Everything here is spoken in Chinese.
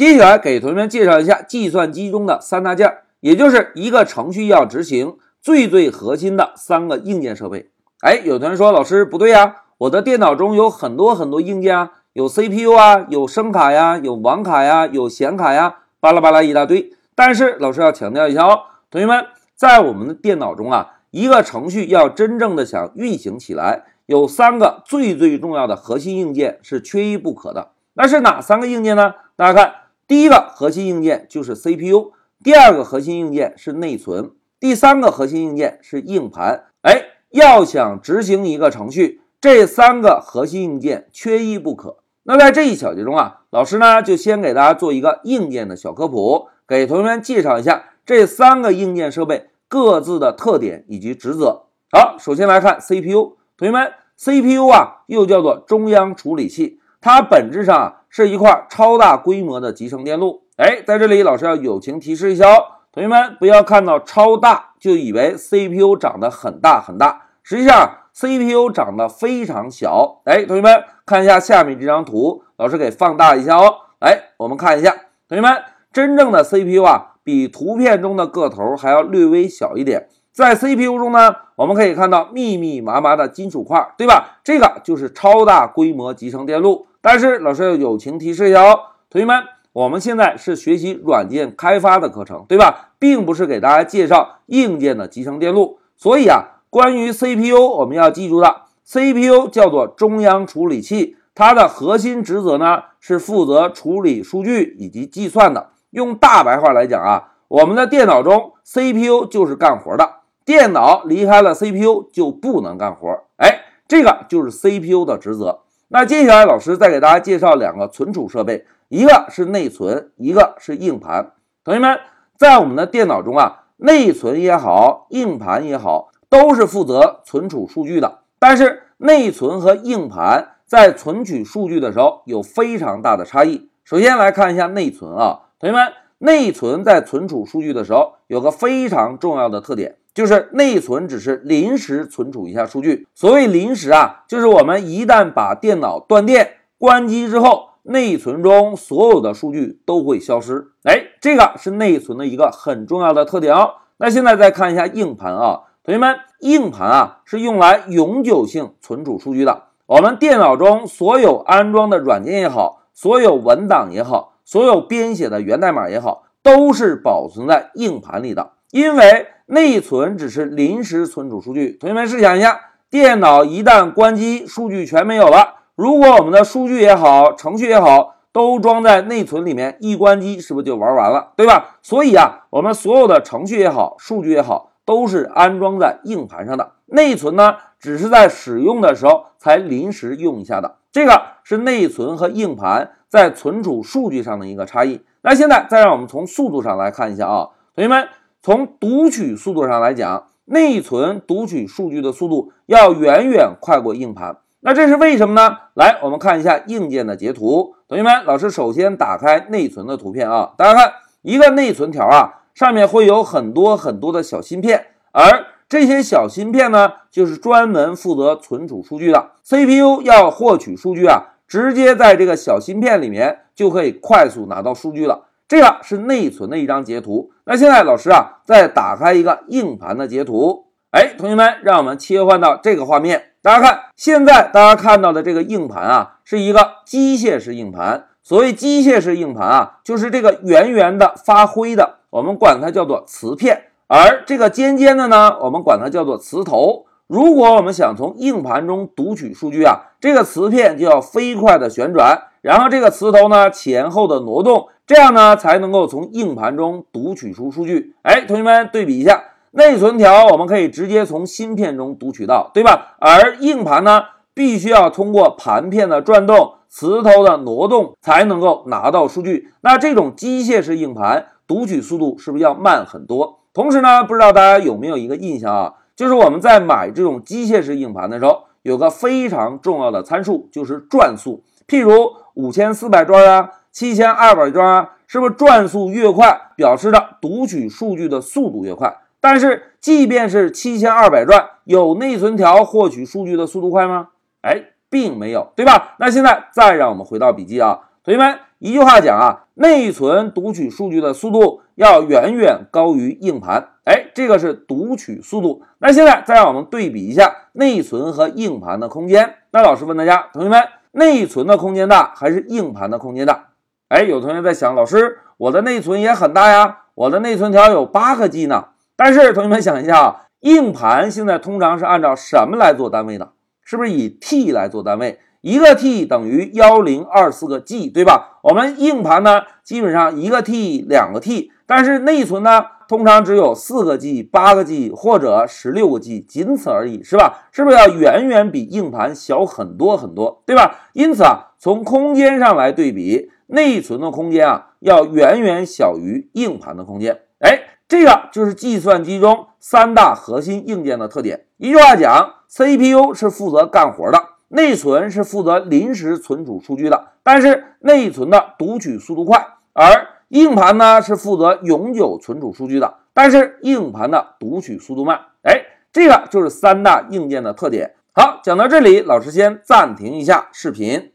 接下来给同学们介绍一下计算机中的三大件，也就是一个程序要执行最最核心的三个硬件设备。哎，有同学说老师不对呀，我的电脑中有很多很多硬件啊，有 CPU 啊，有声卡呀，有网卡呀，有显卡呀，巴拉巴拉一大堆。但是老师要强调一下哦，同学们，在我们的电脑中啊，一个程序要真正的想运行起来，有三个最最重要的核心硬件是缺一不可的。那是哪三个硬件呢？大家看，第一个核心硬件就是 CPU，第二个核心硬件是内存，第三个核心硬件是硬盘。哎，要想执行一个程序，这三个核心硬件缺一不可。那在这一小节中啊，老师呢就先给大家做一个硬件的小科普，给同学们介绍一下这三个硬件设备各自的特点以及职责。好，首先来看 CPU，同学们，CPU 啊又叫做中央处理器。它本质上啊是一块超大规模的集成电路。哎，在这里老师要友情提示一下哦，同学们不要看到超大就以为 CPU 长得很大很大，实际上 CPU 长得非常小。哎，同学们看一下下面这张图，老师给放大一下哦。来，我们看一下，同学们真正的 CPU 啊比图片中的个头还要略微小一点。在 CPU 中呢，我们可以看到密密麻麻的金属块，对吧？这个就是超大规模集成电路。但是老师要友情提示一下哦，同学们，我们现在是学习软件开发的课程，对吧？并不是给大家介绍硬件的集成电路。所以啊，关于 CPU，我们要记住的，CPU 叫做中央处理器，它的核心职责呢是负责处理数据以及计算的。用大白话来讲啊，我们的电脑中 CPU 就是干活的，电脑离开了 CPU 就不能干活。哎，这个就是 CPU 的职责。那接下来，老师再给大家介绍两个存储设备，一个是内存，一个是硬盘。同学们，在我们的电脑中啊，内存也好，硬盘也好，都是负责存储数据的。但是，内存和硬盘在存取数据的时候有非常大的差异。首先来看一下内存啊，同学们，内存在存储数据的时候有个非常重要的特点。就是内存只是临时存储一下数据，所谓临时啊，就是我们一旦把电脑断电关机之后，内存中所有的数据都会消失。哎，这个是内存的一个很重要的特点哦。那现在再看一下硬盘啊，同学们，硬盘啊是用来永久性存储数据的。我们电脑中所有安装的软件也好，所有文档也好，所有编写的源代码也好，都是保存在硬盘里的，因为。内存只是临时存储数据，同学们试想一下，电脑一旦关机，数据全没有了。如果我们的数据也好，程序也好，都装在内存里面，一关机是不是就玩完了，对吧？所以啊，我们所有的程序也好，数据也好，都是安装在硬盘上的。内存呢，只是在使用的时候才临时用一下的。这个是内存和硬盘在存储数据上的一个差异。那现在再让我们从速度上来看一下啊，同学们。从读取速度上来讲，内存读取数据的速度要远远快过硬盘。那这是为什么呢？来，我们看一下硬件的截图。同学们，老师首先打开内存的图片啊，大家看，一个内存条啊，上面会有很多很多的小芯片，而这些小芯片呢，就是专门负责存储数据的。CPU 要获取数据啊，直接在这个小芯片里面就可以快速拿到数据了。这个是内存的一张截图。那现在老师啊，再打开一个硬盘的截图。哎，同学们，让我们切换到这个画面。大家看，现在大家看到的这个硬盘啊，是一个机械式硬盘。所谓机械式硬盘啊，就是这个圆圆的发灰的，我们管它叫做磁片；而这个尖尖的呢，我们管它叫做磁头。如果我们想从硬盘中读取数据啊，这个磁片就要飞快的旋转，然后这个磁头呢前后的挪动。这样呢，才能够从硬盘中读取出数据。哎，同学们对比一下，内存条我们可以直接从芯片中读取到，对吧？而硬盘呢，必须要通过盘片的转动、磁头的挪动才能够拿到数据。那这种机械式硬盘读取速度是不是要慢很多？同时呢，不知道大家有没有一个印象啊，就是我们在买这种机械式硬盘的时候，有个非常重要的参数，就是转速。譬如五千四百转啊。七千二百转啊，是不是转速越快，表示着读取数据的速度越快？但是，即便是七千二百转，有内存条获取数据的速度快吗？哎，并没有，对吧？那现在再让我们回到笔记啊，同学们，一句话讲啊，内存读取数据的速度要远远高于硬盘。哎，这个是读取速度。那现在再让我们对比一下内存和硬盘的空间。那老师问大家，同学们，内存的空间大还是硬盘的空间大？哎，有同学在想，老师，我的内存也很大呀，我的内存条有八个 G 呢。但是同学们想一下啊，硬盘现在通常是按照什么来做单位的？是不是以 T 来做单位？一个 T 等于幺零二四个 G，对吧？我们硬盘呢，基本上一个 T 两个 T，但是内存呢，通常只有四个 G、八个 G 或者十六个 G，仅此而已，是吧？是不是要远远比硬盘小很多很多，对吧？因此啊，从空间上来对比，内存的空间啊，要远远小于硬盘的空间。哎，这个就是计算机中三大核心硬件的特点。一句话讲，CPU 是负责干活的。内存是负责临时存储数据的，但是内存的读取速度快，而硬盘呢是负责永久存储数据的，但是硬盘的读取速度慢。哎，这个就是三大硬件的特点。好，讲到这里，老师先暂停一下视频。